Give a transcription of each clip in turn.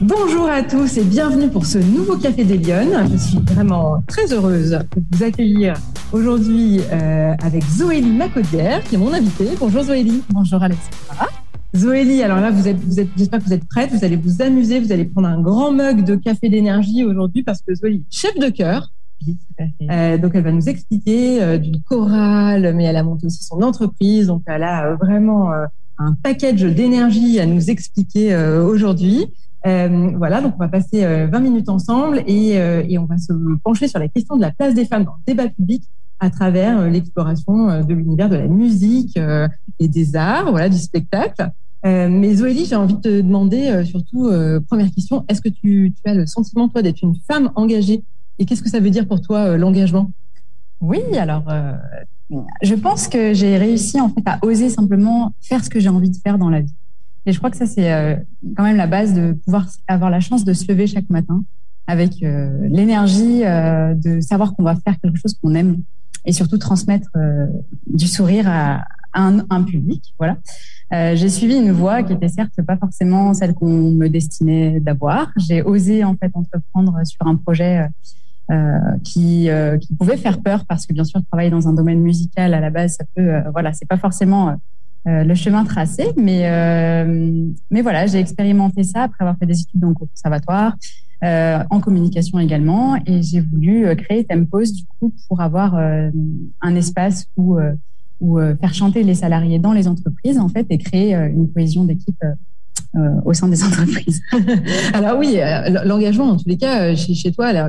Bonjour à tous et bienvenue pour ce nouveau Café des Lyonnes. Je suis vraiment très heureuse de vous accueillir aujourd'hui euh, avec Zoélie Macaudière, qui est mon invitée. Bonjour Zoélie. Bonjour Alexandra. Zoélie, alors là, vous êtes, vous êtes, j'espère que vous êtes prête. Vous allez vous amuser. Vous allez prendre un grand mug de café d'énergie aujourd'hui parce que Zoélie, chef de cœur. Euh, donc, elle va nous expliquer euh, d'une chorale, mais elle a monté aussi son entreprise. Donc, elle a euh, vraiment euh, un package d'énergie à nous expliquer euh, aujourd'hui. Euh, voilà, donc on va passer 20 minutes ensemble et, et, on va se pencher sur la question de la place des femmes dans le débat public à travers l'exploration de l'univers de la musique et des arts, voilà, du spectacle. mais Zoélie, j'ai envie de te demander surtout, première question, est-ce que tu, tu, as le sentiment, toi, d'être une femme engagée? Et qu'est-ce que ça veut dire pour toi, l'engagement? Oui, alors je pense que j'ai réussi en fait à oser simplement faire ce que j'ai envie de faire dans la vie. Et je crois que ça, c'est euh, quand même la base de pouvoir avoir la chance de se lever chaque matin avec euh, l'énergie euh, de savoir qu'on va faire quelque chose qu'on aime et surtout transmettre du sourire à, un, public. Voilà. j'ai suivi une voie qui était certes pas forcément celle qu'on me destinait d'avoir. J'ai osé en fait entreprendre sur un projet qui, qui pouvait faire peur parce que bien sûr travailler dans un domaine musical à la base ça peut voilà c'est pas forcément le chemin tracé. Mais, euh, mais voilà, j'ai expérimenté ça après avoir fait des études dans le conservatoire, euh, en communication également. Et j'ai voulu créer Tempos du coup pour avoir un espace où, où faire chanter les salariés dans les entreprises en fait et créer une cohésion d'équipe. au sein des entreprises. alors oui, l'engagement, en tous les cas, chez, chez toi, alors,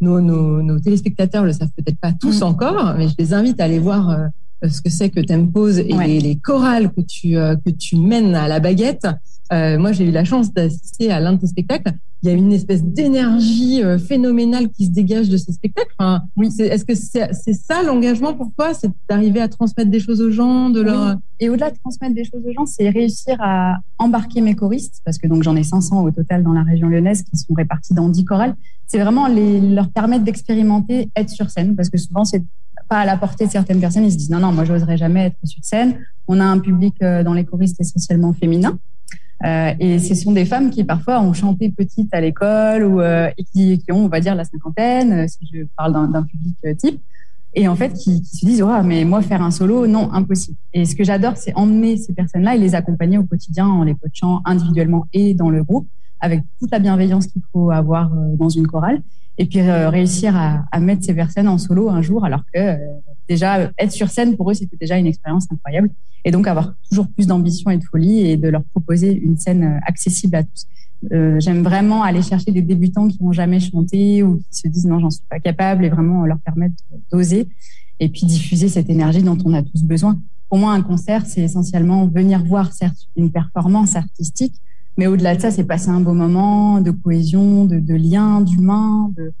nos, nos, nos, téléspectateurs le savent peut-être pas tous mmh. encore, mais je les invite à aller voir ce que c'est que Tempose et ouais. les, les, chorales que tu, euh, que tu mènes à la baguette. Euh, moi, j'ai eu la chance d'assister à l'un de tes spectacles. Il y a une espèce d'énergie euh, phénoménale qui se dégage de ces spectacles. Enfin, oui. Est-ce que c'est est ça l'engagement pour toi C'est d'arriver à transmettre des choses aux gens de leur... Oui. Et au-delà de transmettre des choses aux gens, c'est réussir à embarquer mes choristes, parce que donc j'en ai 500 au total dans la région lyonnaise qui sont répartis dans 10 chorales. C'est vraiment les, leur permettre d'expérimenter, être sur scène, parce que souvent c'est pas à la portée de certaines personnes. Ils se disent non, non, moi, j'oserais jamais être sur scène. On a un public euh, dans les choristes essentiellement féminin. Euh, et ce sont des femmes qui parfois ont chanté petite à l'école ou euh, qui, ont, on va dire, la cinquantaine, si je parle d'un public type, et en fait qui, qui se disent oh, mais moi faire un solo, non, impossible. Et ce que j'adore, c'est emmener ces personnes-là et les accompagner au quotidien en les coachant individuellement et dans le groupe, avec toute la bienveillance qu'il faut avoir dans une chorale et puis euh, réussir à, à, mettre ces personnes en solo un jour, alors que euh, déjà être sur scène pour eux c'était déjà une expérience incroyable, et donc avoir toujours plus d'ambition et de folie et de leur proposer une scène euh, accessible à tous. Euh, J'aime vraiment aller chercher des débutants qui n'ont jamais chanté ou qui se disent non j'en suis pas capable et vraiment leur permettre d'oser et puis diffuser cette énergie dont on a tous besoin. Pour moi un concert c'est essentiellement venir voir certes une performance artistique mais au-delà de ça, c'est passer un beau moment de cohésion, de, de lien, d'humain, de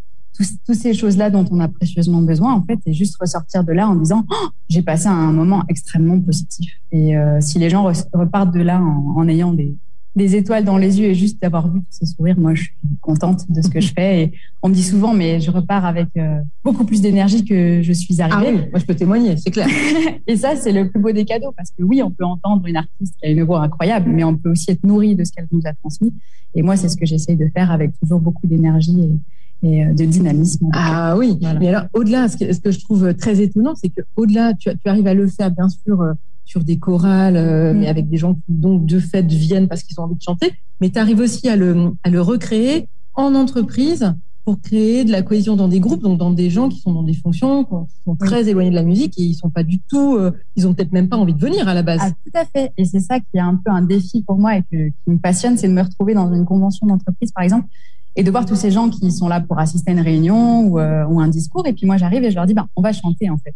toutes ces choses-là dont on a précieusement besoin, en fait, et juste ressortir de là en disant oh, j'ai passé un moment extrêmement positif. Et euh, si les gens repartent de là en, en ayant des, des étoiles dans les yeux et juste d'avoir vu tous ces sourires, moi, je suis contente de ce que je fais. Et on me dit souvent, mais je repars avec euh, beaucoup plus d'énergie que je suis arrivée. Ah oui, moi, je peux témoigner, c'est clair. et ça, c'est le plus beau des cadeaux parce que oui, on peut entendre une artiste qui a une voix incroyable, mais on peut aussi être nourri de ce qu'elle nous a transmis. Et moi, c'est ce que j'essaye de faire avec toujours beaucoup d'énergie et, et, euh, de dynamisme. Ah oui, voilà. mais alors au-delà, ce que, ce que je trouve très étonnant, c'est que au-delà, tu, tu arrives à le faire, bien sûr, euh, sur des chorales, euh, mmh. mais avec des gens qui donc de fait viennent parce qu'ils ont envie de chanter. Mais tu arrives aussi à le, à le recréer en entreprise pour créer de la cohésion dans des groupes, donc dans des gens qui sont dans des fonctions, qui sont très oui. éloignés de la musique et ils sont pas du tout, euh, ils ont peut-être même pas envie de venir à la base. Ah, tout à fait. Et c'est ça qui est un peu un défi pour moi et que, qui me passionne, c'est de me retrouver dans une convention d'entreprise, par exemple, et de voir tous ces gens qui sont là pour assister à une réunion ou, euh, ou un discours. Et puis moi, j'arrive et je leur dis, ben, on va chanter en fait.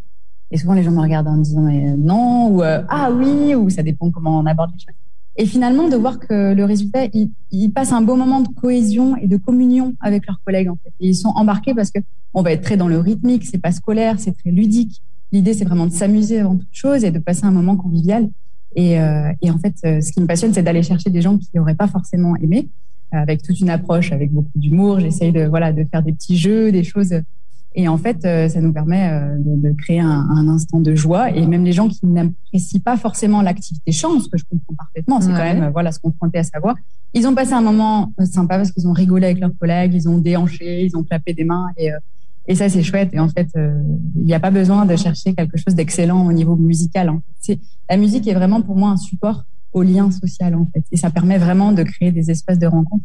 Et souvent, les gens me regardent en disant mais non, ou euh, ah oui, ou ça dépend comment on aborde les choses. Et finalement, de voir que le résultat, ils, ils passent un beau moment de cohésion et de communion avec leurs collègues. En fait. Et ils sont embarqués parce que on va être très dans le rythmique, c'est pas scolaire, c'est très ludique. L'idée, c'est vraiment de s'amuser avant toute chose et de passer un moment convivial. Et, euh, et en fait, euh, ce qui me passionne, c'est d'aller chercher des gens qui n'auraient pas forcément aimé, avec toute une approche, avec beaucoup d'humour. J'essaye de voilà de faire des petits jeux, des choses Et en fait, ça nous permet de, créer un, instant de joie. Et même les gens qui n'apprécient pas forcément l'activité chant, ce que je comprends parfaitement, c'est quand même voilà se confronter à savoir. Ils ont passé un moment sympa parce qu'ils ont rigolé avec leurs collègues, ils ont déhanché, ils ont clapé des mains et et ça, c'est chouette. Et en fait, euh, il n'y a pas besoin de chercher quelque chose d'excellent au niveau musical. En fait. La musique est vraiment pour moi un support au lien social, en fait. Et ça permet vraiment de créer des espaces de rencontre.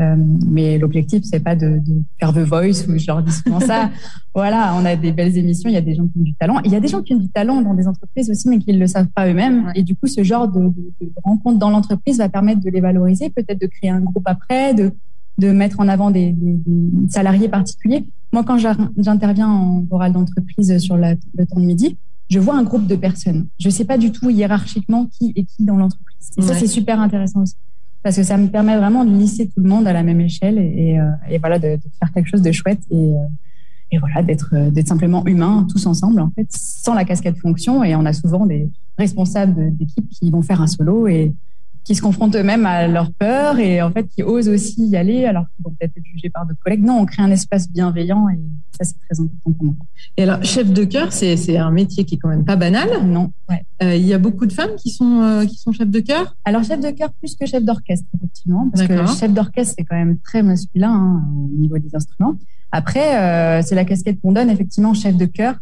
Euh, mais l'objectif, c'est pas de, de, faire The Voice ou je leur dis souvent ça. voilà, on a des belles émissions, il y a des gens qui ont du talent. Il y a des gens qui ont du talent dans des entreprises aussi, mais qui ne le savent pas eux-mêmes. Et du coup, ce genre de, de, de rencontre dans l'entreprise va permettre de les valoriser, peut-être de créer un groupe après, de, de mettre en avant des, des, des salariés particuliers. Moi, quand j'interviens en oral d'entreprise sur le temps de midi, je vois un groupe de personnes. Je ne sais pas du tout hiérarchiquement qui est qui dans l'entreprise. Et ça, c'est super intéressant aussi. Parce que ça me permet vraiment de lisser tout le monde à la même échelle et, euh, voilà, de, faire quelque chose de chouette et, euh, voilà, d'être d'être simplement humains tous ensemble, en fait, sans la casquette fonction. Et on a souvent des responsables d'équipe qui vont faire un solo et, qui se confrontent eux-mêmes à leur peur et en fait qui osent aussi y aller alors qu'ils vont peut-être être jugés par d'autres collègues. Non, on crée un espace bienveillant et ça c'est très important pour moi. Et alors chef de chœur, c'est un métier qui est quand même pas banal. Non. Ouais. Euh, il y a beaucoup de femmes qui sont euh, qui sont chefs de chœur? Alors chef de chœur plus que chef d'orchestre effectivement parce que chef d'orchestre c'est quand même très masculin hein, au niveau des instruments. Après euh, c'est la casquette qu'on donne effectivement chef de chœur.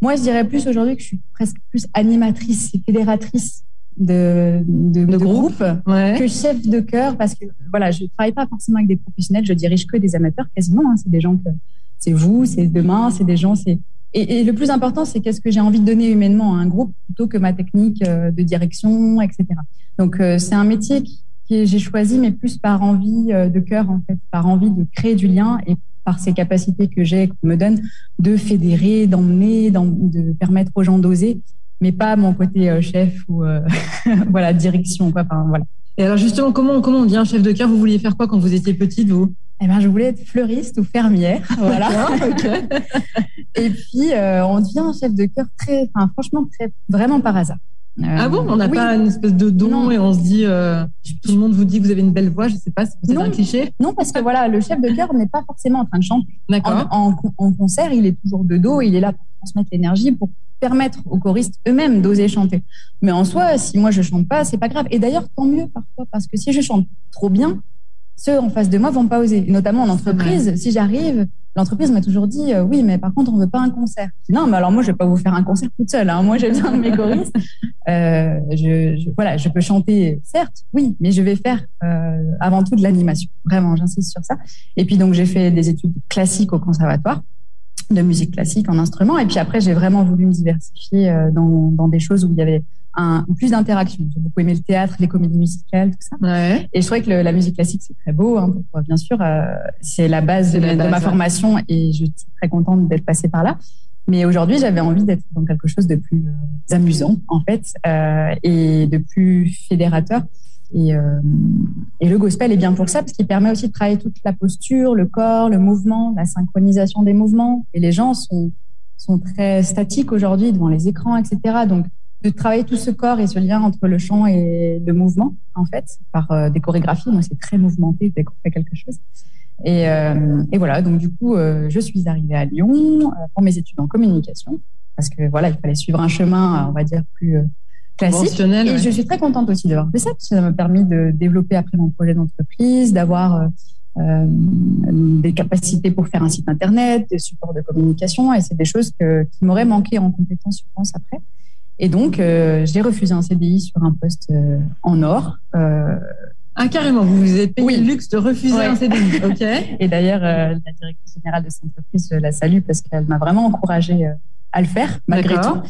Moi je dirais plus aujourd'hui que je suis presque plus animatrice et fédératrice de, de, de, groupe, que chef de chœur parce que voilà, je travaille pas forcément avec des professionnels, je dirige que des amateurs quasiment. Hein, c'est des gens que c'est vous, c'est demain, c'est des gens, c'est et, et, le plus important, c'est qu'est-ce que j'ai envie de donner humainement à un groupe plutôt que ma technique euh, de direction, etc. Donc euh, c'est un métier que j'ai choisi, mais plus par envie euh, de cœur en fait, par envie de créer du lien et par ces capacités que j'ai, qu'on me donne, de fédérer, d'emmener, de permettre aux gens d'oser mais pas mon côté euh, chef ou euh, voilà direction quoi. Enfin, voilà. Et alors justement, comment comment on devient chef de cœur Vous vouliez faire quoi quand vous étiez petite, vous? Eh ben, je voulais être fleuriste ou fermière, voilà. et puis euh, on devient chef de cœur très, enfin franchement très, vraiment par hasard. ah bon? On n'a pas une espèce de don et on se dit, tout le monde vous dit que vous avez une belle voix, je ne sais pas, c'est peut-être un cliché Non, parce que voilà, le chef de chœur n'est pas forcément en train de chanter. D'accord. En, en, concert, il est toujours de dos, il est là pour transmettre l'énergie, pour permettre aux choristes eux-mêmes d'oser chanter. Mais en soi, si moi je chante pas, c'est pas grave. Et d'ailleurs, tant mieux parfois, parce que si je chante trop bien, ceux en face de moi vont pas oser. notamment en entreprise, si j'arrive, l'entreprise m'a toujours dit euh, oui, mais par contre, on veut pas un concert. non, mais alors moi, je vais pas vous faire un concert toute seule. Hein. Moi, j'ai besoin de mes choristes. Euh, je, voilà, je peux chanter, certes, oui, mais je vais faire euh, avant tout de l'animation. Vraiment, j'insiste sur ça. Et puis donc, j'ai fait des études classiques au conservatoire de musique classique en instrument. Et puis après, j'ai vraiment voulu me diversifier euh, dans, dans des choses où il y avait un, plus d'interaction. J'ai beaucoup aimé le théâtre, les comédies musicales, tout ça. Ouais. Et je trouvais que le, la musique classique, c'est très beau. Hein, bien sûr, euh, c'est la base, de, de, ma formation et je suis très contente d'être passée par là. Mais aujourd'hui, j'avais envie d'être dans quelque chose de plus euh, amusant, en fait, euh, et de plus fédérateur. Et, euh, et, le gospel est bien pour ça, parce qu'il permet aussi de travailler toute la posture, le corps, le mouvement, la synchronisation des mouvements. Et les gens sont, sont très statiques aujourd'hui devant les écrans, etc. Donc, de travailler tout ce corps et ce lien entre le chant et le mouvement, en fait, par euh, des chorégraphies. Moi, c'est très mouvementé dès qu'on fait quelque chose. Et, euh, et, voilà, donc du coup, je suis arrivée à Lyon pour mes études en communication, parce que voilà, il fallait suivre un chemin, on va dire, plus classique. Et je suis très contente aussi d'avoir fait ça, parce que ça m'a permis de développer après mon projet d'entreprise, d'avoir euh, euh, des capacités pour faire un site internet, des supports de communication, et c'est des choses que, qui m'auraient manqué en compétences, je pense, après. Et donc, euh, j'ai refusé un CDI sur un poste euh, en or. Ah, carrément, vous vous êtes payé oui. le luxe de refuser ouais. un CDI. OK. Et d'ailleurs, la directrice générale de cette entreprise, je la salue parce qu'elle m'a vraiment encouragée à le faire, malgré tout.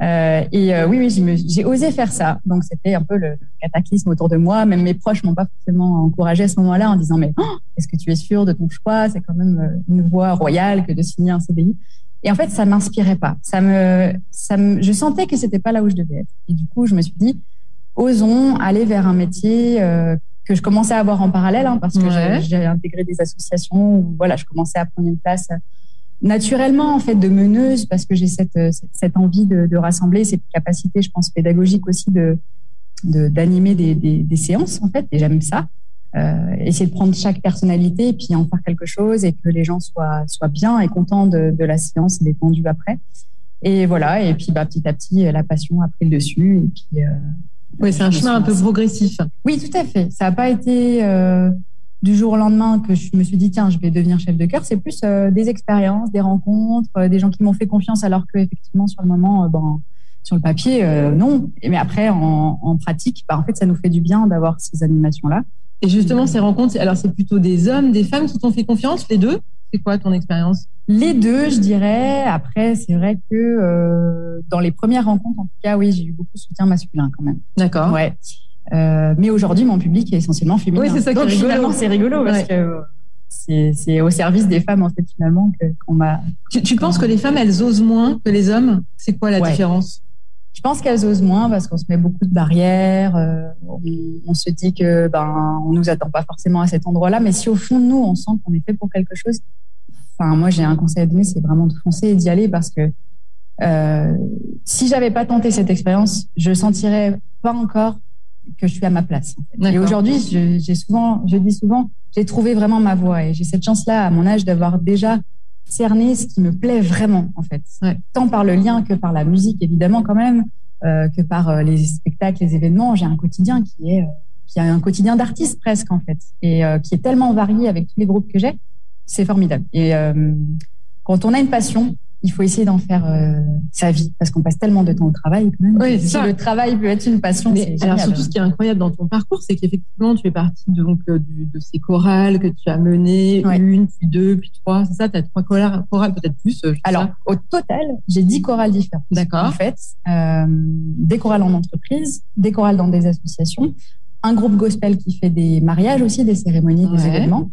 Euh, et euh, oui, oui, j'ai osé faire ça. Donc c'était un peu le, le, cataclysme autour de moi. Même mes proches m'ont pas forcément encouragé à ce moment-là en disant mais oh, est-ce que tu es sûr de ton choix? C'est quand même euh, une voie royale que de signer un CDI. Et en fait, ça m'inspirait pas. Ça me, ça me, je sentais que c'était pas là où je devais être. Et du coup, je me suis dit osons aller vers un métier euh, que je commençais à avoir en parallèle hein, parce que ouais. j'ai intégré des associations où voilà, je commençais à prendre une place naturellement en fait de meneuse parce que j'ai cette, cette envie de, de, rassembler cette capacité je pense pédagogique aussi de d'animer des, des, des, séances en fait et j'aime ça euh, essayer de prendre chaque personnalité et puis en faire quelque chose et que les gens soient, soient bien et contents de, de la séance détendue après. Et voilà, et puis bah, petit à petit, la passion a pris le dessus. Et puis, euh, oui, c'est un chemin un peu progressif. Oui, tout à fait. Ça n'a pas été euh, du jour au lendemain que je me suis dit, tiens, je vais devenir chef de cœur. C'est plus euh, des expériences, des rencontres, euh, des gens qui m'ont fait confiance alors que effectivement sur le moment, euh, bon, sur le papier, non. Mais après, en, en pratique, bah, en fait, ça nous fait du bien d'avoir ces animations-là. Et justement, ces rencontres, alors c'est plutôt des hommes, des femmes qui t'ont fait confiance, les deux? C'est quoi ton expérience? Les deux, je dirais. Après, c'est vrai que euh, dans les premières rencontres, en tout cas, oui, j'ai eu beaucoup de soutien masculin quand même. D'accord. Ouais. Euh, mais aujourd'hui, mon public est essentiellement féminin. Oui, c'est ça qui Donc, est rigolo. finalement, c'est rigolo parce Ouais. que c'est au service des femmes, en fait, finalement, qu'on m'a. Tu, tu penses que les femmes, elles osent moins que les hommes? C'est quoi la Ouais. différence? Je pense qu'elles osent moins parce qu'on se met beaucoup de barrières. euh, on, on se dit que ben on nous attend pas forcément à cet endroit-là, mais si au fond de nous on sent qu'on est fait pour quelque chose, enfin moi j'ai un conseil à donner, c'est vraiment de foncer et d'y aller parce que euh, si j'avais pas tenté cette expérience, je sentirais pas encore que je suis à ma place. en fait. Et aujourd'hui, j'ai souvent, je dis souvent, j'ai trouvé vraiment ma voie et j'ai cette chance-là à mon âge d'avoir déjà cerné ce qui me plaît vraiment en fait, Ouais. tant par le lien que par la musique évidemment quand même, euh, que par euh, les spectacles, les événements. J'ai un quotidien qui est euh, qui a un quotidien d'artiste presque en fait et qui est tellement varié avec tous les groupes que j'ai, c'est formidable. Et quand on a une passion, il faut essayer d'en faire euh, sa vie parce qu'on passe tellement de temps au travail quand même. Oui, c'est si ça. le travail peut être une passion, Mais alors surtout, ce qui est incroyable dans ton parcours, c'est qu'effectivement, tu fais partie donc euh, de ces chorales que tu as menées, Ouais. une, puis deux, puis trois. C'est ça, tu as trois chorales, chorales peut-être plus. euh, Alors, au total, j'ai 10 chorales différentes. D'accord. En fait, euh, des chorales en entreprise, des chorales dans des associations, un groupe gospel qui fait des mariages aussi, des cérémonies, des événements,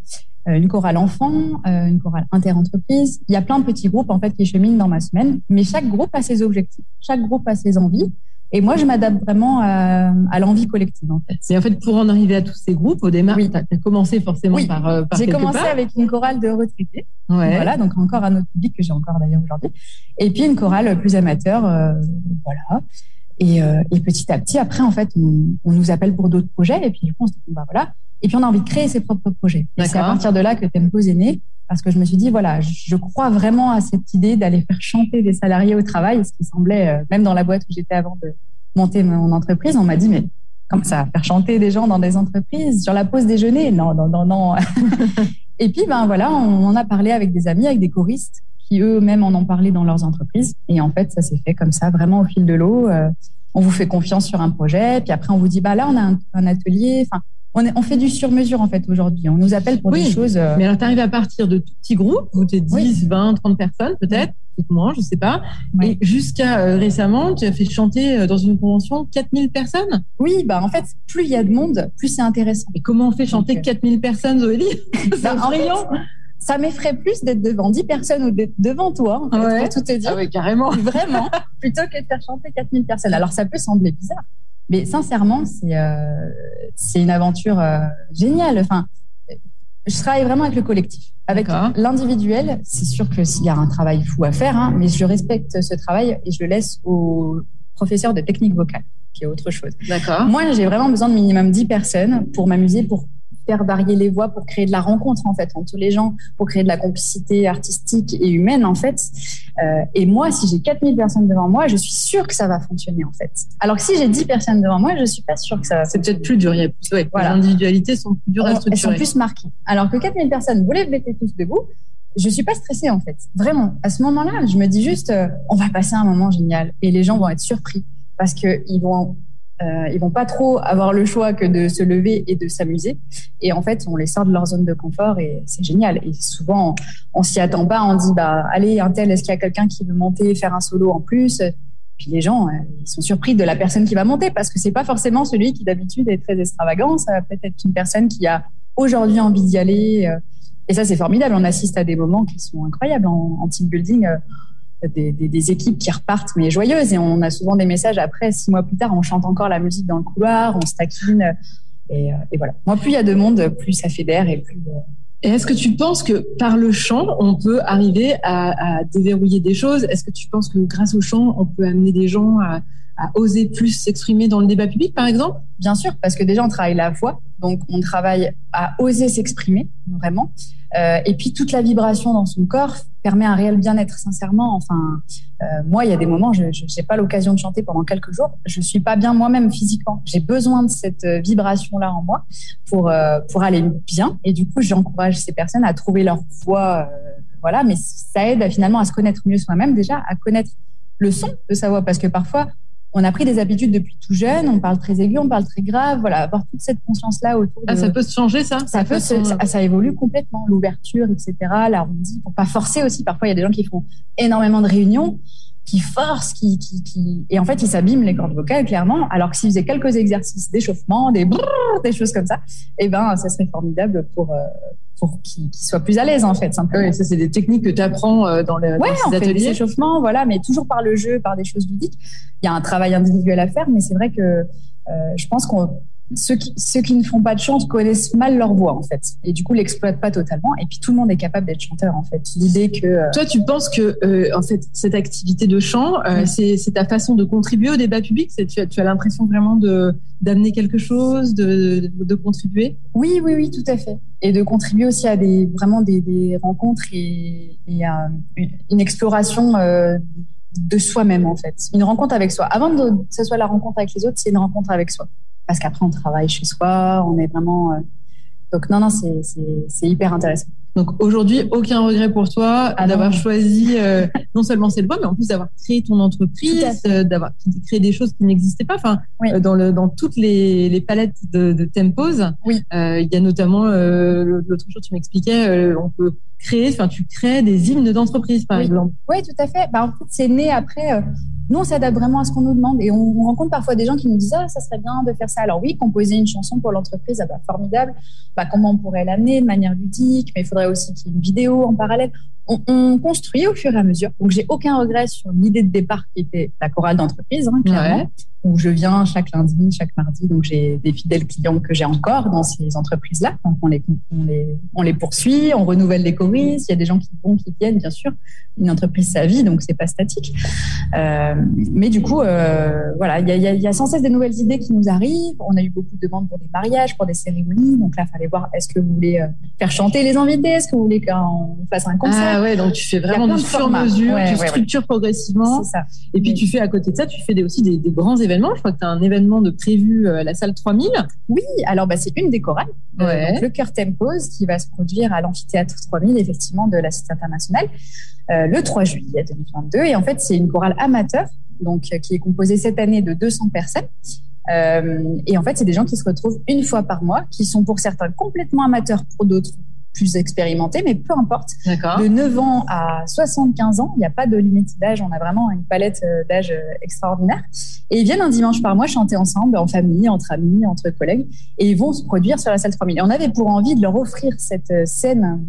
une chorale enfant, euh, une chorale interentreprise. Il y a plein de petits groupes en fait qui cheminent dans ma semaine, mais chaque groupe a ses objectifs, chaque groupe a ses envies. Et moi, je m'adapte vraiment à, à l'envie collective en fait. Mais en fait, pour en arriver à tous ces groupes, au démarrage, Oui. tu as, commencé forcément Oui. par, euh, par J'ai commencé part. avec une chorale de retraités. Ouais. Voilà, donc encore un autre public que j'ai encore d'ailleurs aujourd'hui. Et puis une chorale plus amateur, euh, voilà. Et, euh, et petit à petit, après, en fait, on, on nous appelle pour d'autres projets. Et puis, du coup, on se dit, bah voilà. Et puis, on a envie de créer ses propres projets. Et c'est à partir de là que Tempo est né. Parce que je me suis dit, voilà, je crois vraiment à cette idée d'aller faire chanter des salariés au travail. Ce qui semblait, euh, même dans la boîte où j'étais avant de monter mon entreprise, on m'a dit, mais comment ça, faire chanter des gens dans des entreprises sur la pause déjeuner? Non, non, non, non. Et puis, ben voilà, on en a parlé avec des amis, avec des choristes qui eux-mêmes en ont parlé dans leurs entreprises. Et en fait, ça s'est fait comme ça, vraiment au fil de l'eau. Euh, on vous fait confiance sur un projet, puis après on vous dit, bah là, on a un, un atelier. Enfin, on, est- on fait du sur-mesure en fait aujourd'hui. On nous appelle pour Oui, des choses. euh, Mais alors, tu arrives à partir de tout petits groupes, où tu es 10, Oui. 20, 30 personnes peut-être, peut-être moins, je sais pas. Et jusqu'à euh, récemment, tu as fait chanter euh, dans une convention 4000 personnes? Oui, bah en fait, plus il y a de monde, plus c'est intéressant. Et comment on fait chanter Donc, euh, 4000 personnes, Zoélie C'est Bah, en fait, ça m'effraie plus d'être devant 10 personnes ou d'être devant toi, en fait, Ouais. pour tout te dire. Ah oui, carrément. Vraiment, plutôt que de faire chanter 4000 personnes. Alors, ça peut sembler bizarre, mais sincèrement, c'est euh, c'est une aventure euh, géniale. Enfin, je travaille vraiment avec le collectif. Avec l'individuel, c'est sûr que s'il y a un travail fou à faire, hein, mais je respecte ce travail et je le laisse aux professeurs de technique vocale, qui est autre chose. D'accord. Moi, j'ai vraiment besoin de minimum 10 personnes pour m'amuser, pour faire varier les voix, pour créer de la rencontre en fait entre les gens, pour créer de la complicité artistique et humaine en fait. Euh, et moi, si j'ai 4000 personnes devant moi, je suis sûre que ça va fonctionner en fait. Alors que si j'ai 10 personnes devant moi, je suis pas sûre que ça va C'est peut-être plus dur. Il y a plus, ouais, Voilà. Les individualités sont plus dures à elles sont structurer. plus marquées. Alors que 4000 personnes, vous les mettez tous debout, je suis pas stressée en fait. Vraiment, à ce moment-là, je me dis juste, euh, on va passer un moment génial et les gens vont être surpris parce que ils vont, euh, ils vont pas trop avoir le choix que de se lever et de s'amuser. Et en fait, on les sort de leur zone de confort et c'est génial. Et souvent, on s'y attend pas. On dit, bah, allez, un tel, est-ce qu'il y a quelqu'un qui veut monter, faire un solo en plus? Puis les gens, euh, ils sont surpris de la personne qui va monter parce que c'est pas forcément celui qui d'habitude est très extravagant. Ça va peut-être être une personne qui a aujourd'hui envie d'y aller. euh, Et ça, c'est formidable. On assiste à des moments qui sont incroyables en, en team building. Des, des, équipes qui repartent mais joyeuses. Et on a souvent des messages après six mois plus tard on chante encore la musique dans le couloir on se euh, et voilà. Moi plus il y a de monde plus ça fédère et plus euh, Et est-ce que tu penses que par le chant, on peut arriver à, à déverrouiller des choses? Est-ce que tu penses que grâce au chant, on peut amener des gens à, à oser plus s'exprimer dans le débat public, par exemple Bien sûr, parce que déjà, on travaille la voix, donc on travaille à oser s'exprimer, vraiment. Euh, et puis, toute la vibration dans son corps permet un réel bien-être, sincèrement. Enfin, euh, moi, il y a des moments, je n'ai pas l'occasion de chanter pendant quelques jours. Je suis pas bien moi-même physiquement. J'ai besoin de cette euh, vibration-là en moi pour, pour aller bien. Et du coup, j'encourage ces personnes à trouver leur voix. voilà, mais ça aide finalement à se connaître mieux soi-même, déjà, à connaître le son de sa voix. Parce que parfois, on a pris des habitudes depuis tout jeune, on parle très aigu, on parle très grave, voilà, avoir toute cette conscience-là autour ah, de... Ah, ça peut se changer, ça Ça, peut, ça, évolue complètement, l'ouverture, etc., l'arrondi, pour pas forcer aussi. Parfois, il y a des gens qui font énormément de réunions, qui forcent, qui, qui, qui... et en fait, ils s'abîment les cordes vocales, clairement, alors que s'ils faisaient quelques exercices d'échauffement, des des choses comme ça, eh ben, ça serait formidable pour, euh, pour qu'ils soient plus à l'aise en fait. Simplement. Oui, ça c'est des techniques que tu apprends euh, dans, les, ouais, dans ces ateliers. échauffements, voilà, mais toujours par le jeu, par des choses ludiques. Il y a un travail individuel à faire, mais c'est vrai que euh, je pense qu'on ceux qui, ceux qui ne font pas de chant connaissent mal leur voix en fait. Et du coup l'exploitent pas totalement. Et puis tout le monde est capable d'être chanteur en fait. L'idée que euh, toi tu penses que euh, en fait cette activité de chant euh, c'est, c'est ta façon de contribuer au débat public? C'est, tu as, tu as l'impression vraiment de d'amener quelque chose de, de contribuer? Oui oui oui tout à fait. Et de contribuer aussi à des vraiment des, des rencontres et, et à une, une exploration de soi-même en fait. Une rencontre avec soi. Avant que ce soit la rencontre avec les autres c'est une rencontre avec soi parce qu'après on travaille chez soi, on est vraiment. Euh, donc non, non, c'est hyper intéressant. Donc aujourd'hui, aucun regret pour toi ah d'avoir choisi euh, non seulement cette voie, mais en plus d'avoir créé ton entreprise, euh, d'avoir créé des choses qui n'existaient pas. Enfin, dans, le, dans toutes les, les palettes de, de Tempos, oui. il y a notamment l'autre jour tu m'expliquais, on peut créer, enfin tu crées des hymnes d'entreprise par exemple. Oui, tout à fait. Bah, en fait, c'est né après nous, on s'adapte vraiment à ce qu'on nous demande et on, rencontre parfois des gens qui nous disent ah ça serait bien de faire ça. Alors oui, composer une chanson pour l'entreprise, ah bah, formidable. Bah, comment on pourrait l'amener de manière ludique, mais il faudrait aussi qu'il y ait une vidéo en parallèle. On, on, construit au fur et à mesure. Donc j'ai aucun regret sur l'idée de départ qui était la chorale d'entreprise, hein, clairement où je viens chaque lundi, chaque mardi. Donc, j'ai des fidèles clients que j'ai encore dans ces entreprises-là. Donc, on les, on, les, on les poursuit, on renouvelle les choristes. Il y a des gens qui vont, qui viennent, bien sûr. Une entreprise, sa vie, donc c'est pas statique. Euh, mais du coup, euh, voilà, il y, y, a, sans cesse des nouvelles idées qui nous arrivent. On a eu beaucoup de demandes pour des mariages, pour des cérémonies. Donc là, il fallait voir est-ce que vous voulez euh, faire chanter les invités? Est-ce que vous voulez qu'on fasse un concert? Ah ouais, donc tu fais vraiment du sur-mesure, tu structures progressivement. C'est ça. Et puis, tu fais à côté de ça, tu fais des, aussi des, des grands événements je crois que tu as un événement de prévu euh, à la salle 3000. Oui, alors bah, c'est une des chorales. Euh, le Cœur Tempos qui va se produire à l'amphithéâtre 3000, effectivement, de la Cité internationale, euh, le 3 juillet 2022. Et en fait, c'est une chorale amateur, donc qui est composée cette année de 200 personnes. et en fait, c'est des gens qui se retrouvent une fois par mois, qui sont pour certains complètement amateurs, pour d'autres plus expérimentés, mais peu importe. De 9 ans à 75 ans, il n'y a pas de limite d'âge. On a vraiment une palette euh, d'âge euh, extraordinaire. Et ils viennent un dimanche par mois chanter ensemble, en famille, entre amis, entre collègues, et ils vont se produire sur la salle 3000. Et on avait pour envie de leur offrir cette euh, scène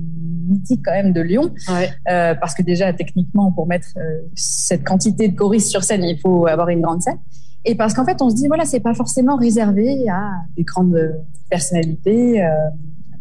mythique quand même de Lyon, euh, parce que déjà techniquement, pour mettre cette quantité de choristes sur scène, il faut avoir une grande scène. Et parce qu'en fait, on se dit, voilà, c'est pas forcément réservé à des grandes personnalités. Euh,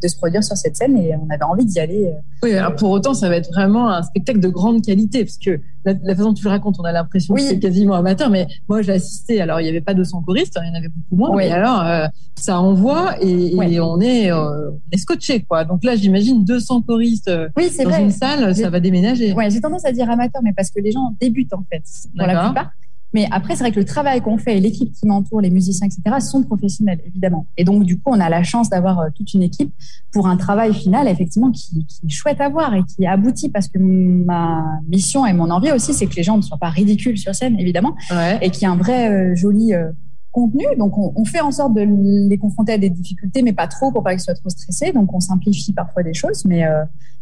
de se produire sur cette scène et on avait envie d'y aller. Euh. Oui, alors pour autant, ça va être vraiment un spectacle de grande qualité parce que la, façon dont tu le racontes, on a l'impression que c'est quasiment amateur, mais moi j'ai assisté. Alors il n'y avait pas 200 choristes, il y en avait beaucoup moins. Oui. alors euh, ça envoie et, on est euh, on est scotché quoi. Donc là, j'imagine 200 choristes oui, dans une salle, ça va déménager. Ouais, j'ai tendance à dire amateur, mais parce que les gens débutent en fait pour la plupart. Mais après, c'est vrai que le travail qu'on fait et l'équipe qui m'entoure, les musiciens, etc., sont professionnels, évidemment. Et donc, du coup, on a la chance d'avoir euh, toute une équipe pour un travail final, effectivement, qui, qui, est chouette à voir et qui aboutit parce que ma mission et mon envie aussi, c'est que les gens ne soient pas ridicules sur scène, évidemment, et qu'il y ait un vrai euh, joli euh, contenu. Donc, on, on, fait en sorte de les confronter à des difficultés, mais pas trop pour pas qu'ils soient trop stressés. Donc, on simplifie parfois des choses, mais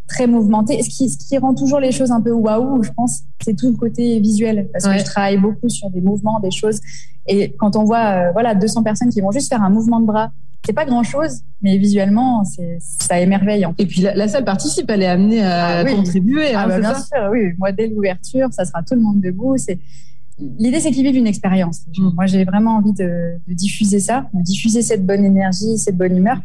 très mouvementé. Ce qui, ce qui rend toujours les choses un peu waouh, je pense, c'est tout le côté visuel, parce que je travaille beaucoup sur des mouvements, des choses. Et quand on voit, euh, voilà, 200 personnes qui vont juste faire un mouvement de bras, c'est pas grand chose, mais visuellement, c'est, ça émerveille. Et puis la, salle participe, elle est amenée à ah contribuer. Ah hein, bah, bien sûr, oui. Moi, dès l'ouverture, ça sera tout le monde debout. C'est l'idée, c'est qu'ils vivent une expérience. Mm. Moi, j'ai vraiment envie de, de diffuser ça, de diffuser cette bonne énergie, cette bonne humeur.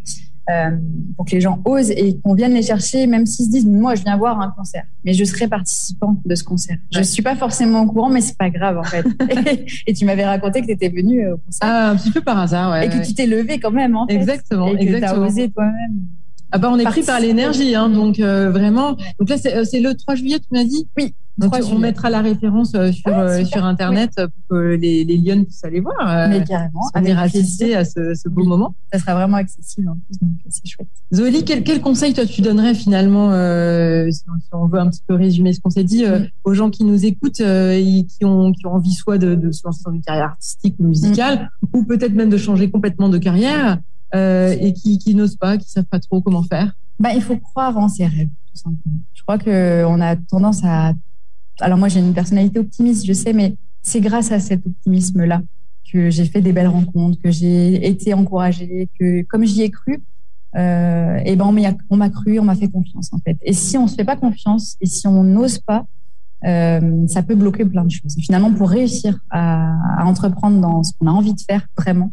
euh, pour que les gens osent et qu'on vienne les chercher, même s'ils se disent moi je viens voir un concert, mais je serai participant de ce concert. Je suis pas forcément au courant, mais c'est pas grave en fait. et, tu m'avais raconté que tu étais venu au concert. Ah, un petit peu par hasard, ouais. Et que tu t'es levé quand même en fait. Exactement, et que exactement. As osé toi-même. Ah bah on est pris par l'énergie, hein, donc euh, vraiment. Donc là c'est le 3 juillet, tu m'as dit? Oui. Donc, on mettra la référence euh, sur, euh, sur Internet pour que les, les Lyonnes puissent aller voir. Mais carrément. Venir assister à ce, ce beau moment. Ça sera vraiment accessible en plus, donc c'est chouette. Zoé, quel, quel conseil toi tu donnerais finalement, euh, si, on, veut un petit peu résumer ce qu'on s'est dit, euh, aux gens qui nous écoutent, et qui ont qui ont envie soit de, de se lancer dans une carrière artistique ou musicale, ou peut-être même de changer complètement de carrière, et qui, qui n'osent pas, qui savent pas trop comment faire? Bah, il faut croire en ses rêves, tout simplement. Je crois que on a tendance à alors moi j'ai une personnalité optimiste, je sais, mais c'est grâce à cet optimisme-là que j'ai fait des belles rencontres, que j'ai été encouragée, que comme j'y ai cru, euh, et ben on m'a cru, on m'a fait confiance en fait. Et si on se fait pas confiance et si on n'ose pas, euh, ça peut bloquer plein de choses. finalement, pour réussir à, à entreprendre dans ce qu'on a envie de faire vraiment,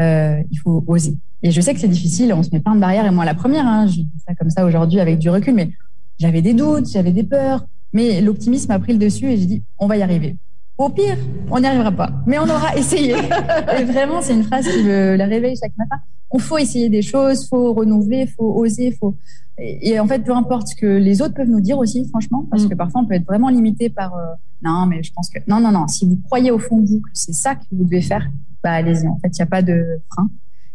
euh, il faut oser. Et je sais que c'est difficile, on se met plein de barrières. Et moi, la première, hein, je dis ça comme ça aujourd'hui avec du recul, mais j'avais des doutes, j'avais des peurs. Mais l'optimisme a pris le dessus et j'ai dit, on va y arriver. Au pire, on n'y arrivera pas, mais on aura essayé. et vraiment, c'est une phrase qui me la réveille chaque matin. On faut essayer des choses, faut renouveler, faut oser, faut. Et, en fait, peu importe ce que les autres peuvent nous dire aussi, franchement, parce mm. que parfois on peut être vraiment limité par euh, non, mais je pense que non, non, non. Si vous croyez au fond de vous que c'est ça que vous devez faire, bah allez-y. En fait, il n'y a pas de frein.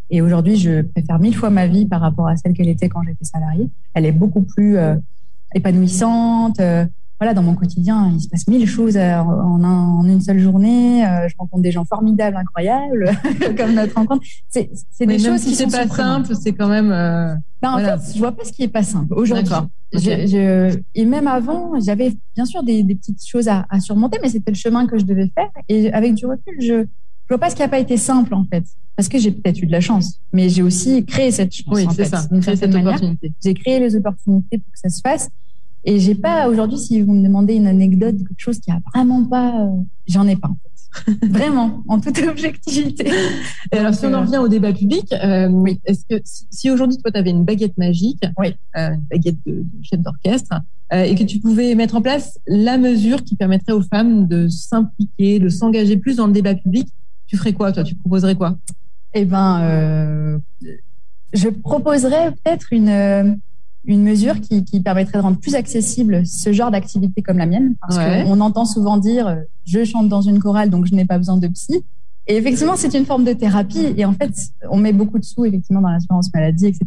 Et aujourd'hui, je préfère mille fois ma vie par rapport à celle qu'elle était quand j'étais salariée. Elle est beaucoup plus euh, épanouissante. Euh, voilà, dans mon quotidien, il se passe mille choses euh, en, une seule journée. Euh, je rencontre des gens formidables, incroyables, comme notre rencontre. C'est, des choses qui c'est pas simple, c'est quand même. Euh, ben, en fait, je vois pas ce qui est pas simple aujourd'hui. et même avant, j'avais bien sûr des, petites choses à, surmonter, mais c'était le chemin que je devais faire. Et avec du recul, je, je vois pas ce qui a pas été simple en fait, parce que j'ai peut-être eu de la chance, mais j'ai aussi créé cette chance. Oui, c'est ça. cette opportunité. J'ai créé les opportunités pour que ça se fasse. Et j'ai pas aujourd'hui, si vous me demandez une anecdote, quelque chose qui a vraiment pas, euh, j'en ai pas en fait. vraiment, en toute objectivité. Et alors, si on en euh, revient au débat public, euh, oui. est-ce que si, aujourd'hui toi tu avais une baguette magique, oui. euh, une baguette de, chef d'orchestre, et que tu pouvais mettre en place la mesure qui permettrait aux femmes de s'impliquer, de s'engager plus dans le débat public, tu ferais quoi toi? Tu proposerais quoi? Eh ben, je proposerais peut-être une une mesure qui, qui, permettrait de rendre plus accessible ce genre d'activité comme la mienne. Parce qu'on entend souvent dire euh, je chante dans une chorale, donc je n'ai pas besoin de psy. Et effectivement, c'est une forme de thérapie. Et en fait, on met beaucoup de sous effectivement dans l'assurance maladie, etc.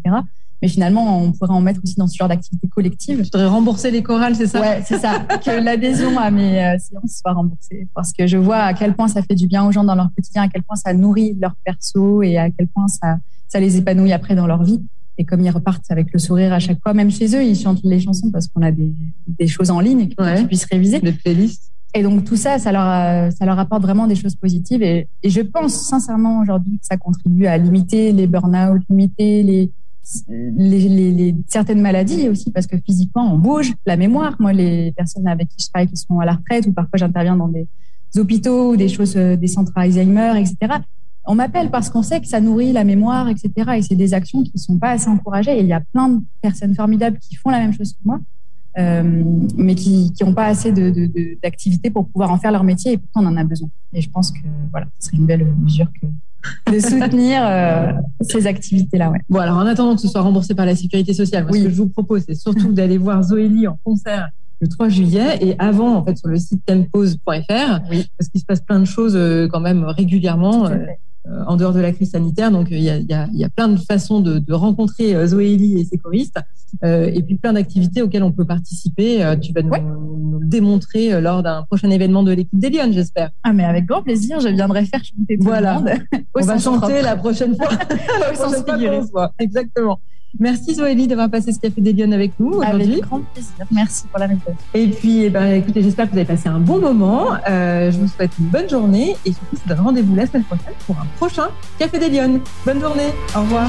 Mais finalement, on pourrait en mettre aussi dans ce genre d'activité collective. Je voudrais rembourser les chorales, c'est ça? Ouais, c'est ça. que l'adhésion à mes euh, séances soit remboursée. Parce que je vois à quel point ça fait du bien aux gens dans leur quotidien, à quel point ça nourrit leur perso et à quel point ça, ça les épanouit après dans leur vie. Et comme ils repartent avec le sourire à chaque fois, même chez eux, ils chantent les chansons parce qu'on a des, des, choses en ligne qu'ils puissent réviser. Des playlists. Et donc tout ça, ça leur, ça leur apporte vraiment des choses positives. Et, et je pense sincèrement aujourd'hui que ça contribue à limiter les burn-out, limiter les, les, les, les, certaines maladies aussi parce que physiquement on bouge, la mémoire. Moi, les personnes avec qui je travaille qui sont à la retraite ou parfois j'interviens dans des hôpitaux ou des choses, euh, des centres Alzheimer, etc on m'appelle parce qu'on sait que ça nourrit la mémoire, etc. Et c'est des actions qui ne sont pas assez encouragées. Et il y a plein de personnes formidables qui font la même chose que moi, euh, mais qui n'ont pas assez d'activités de, pour pouvoir en faire leur métier. Et pourtant, on en a besoin. Et je pense que voilà, ce serait une belle mesure que de soutenir euh, ces activités-là. Ouais. Bon, alors en attendant que ce soit remboursé par la sécurité sociale, ce que je vous propose, c'est surtout d'aller voir Zoélie en concert le 3 juillet et avant en fait sur le site tempose.fr oui. parce qu'il se passe plein de choses euh, quand même régulièrement en dehors de la crise sanitaire. Donc, il y a, y a, y a plein de façons de, de rencontrer euh, Zoélie et ses choristes, euh, et puis plein d'activités auxquelles on peut participer. tu vas nous, nous le démontrer lors d'un prochain événement de l'équipe des j'espère. Ah, mais avec grand plaisir, je viendrai faire chanter tout voilà. le monde. on va chanter la prochaine fois. Exactement. Merci Zoélie d'avoir passé ce café des Lyon avec nous aujourd'hui. Avec grand plaisir. Merci pour la réponse. Et puis, eh ben, écoutez, j'espère que vous avez passé un bon moment. Euh, je vous souhaite une bonne journée et surtout, je vous donne rendez-vous la semaine prochaine pour un prochain Café des Lyon. Bonne journée. Au revoir.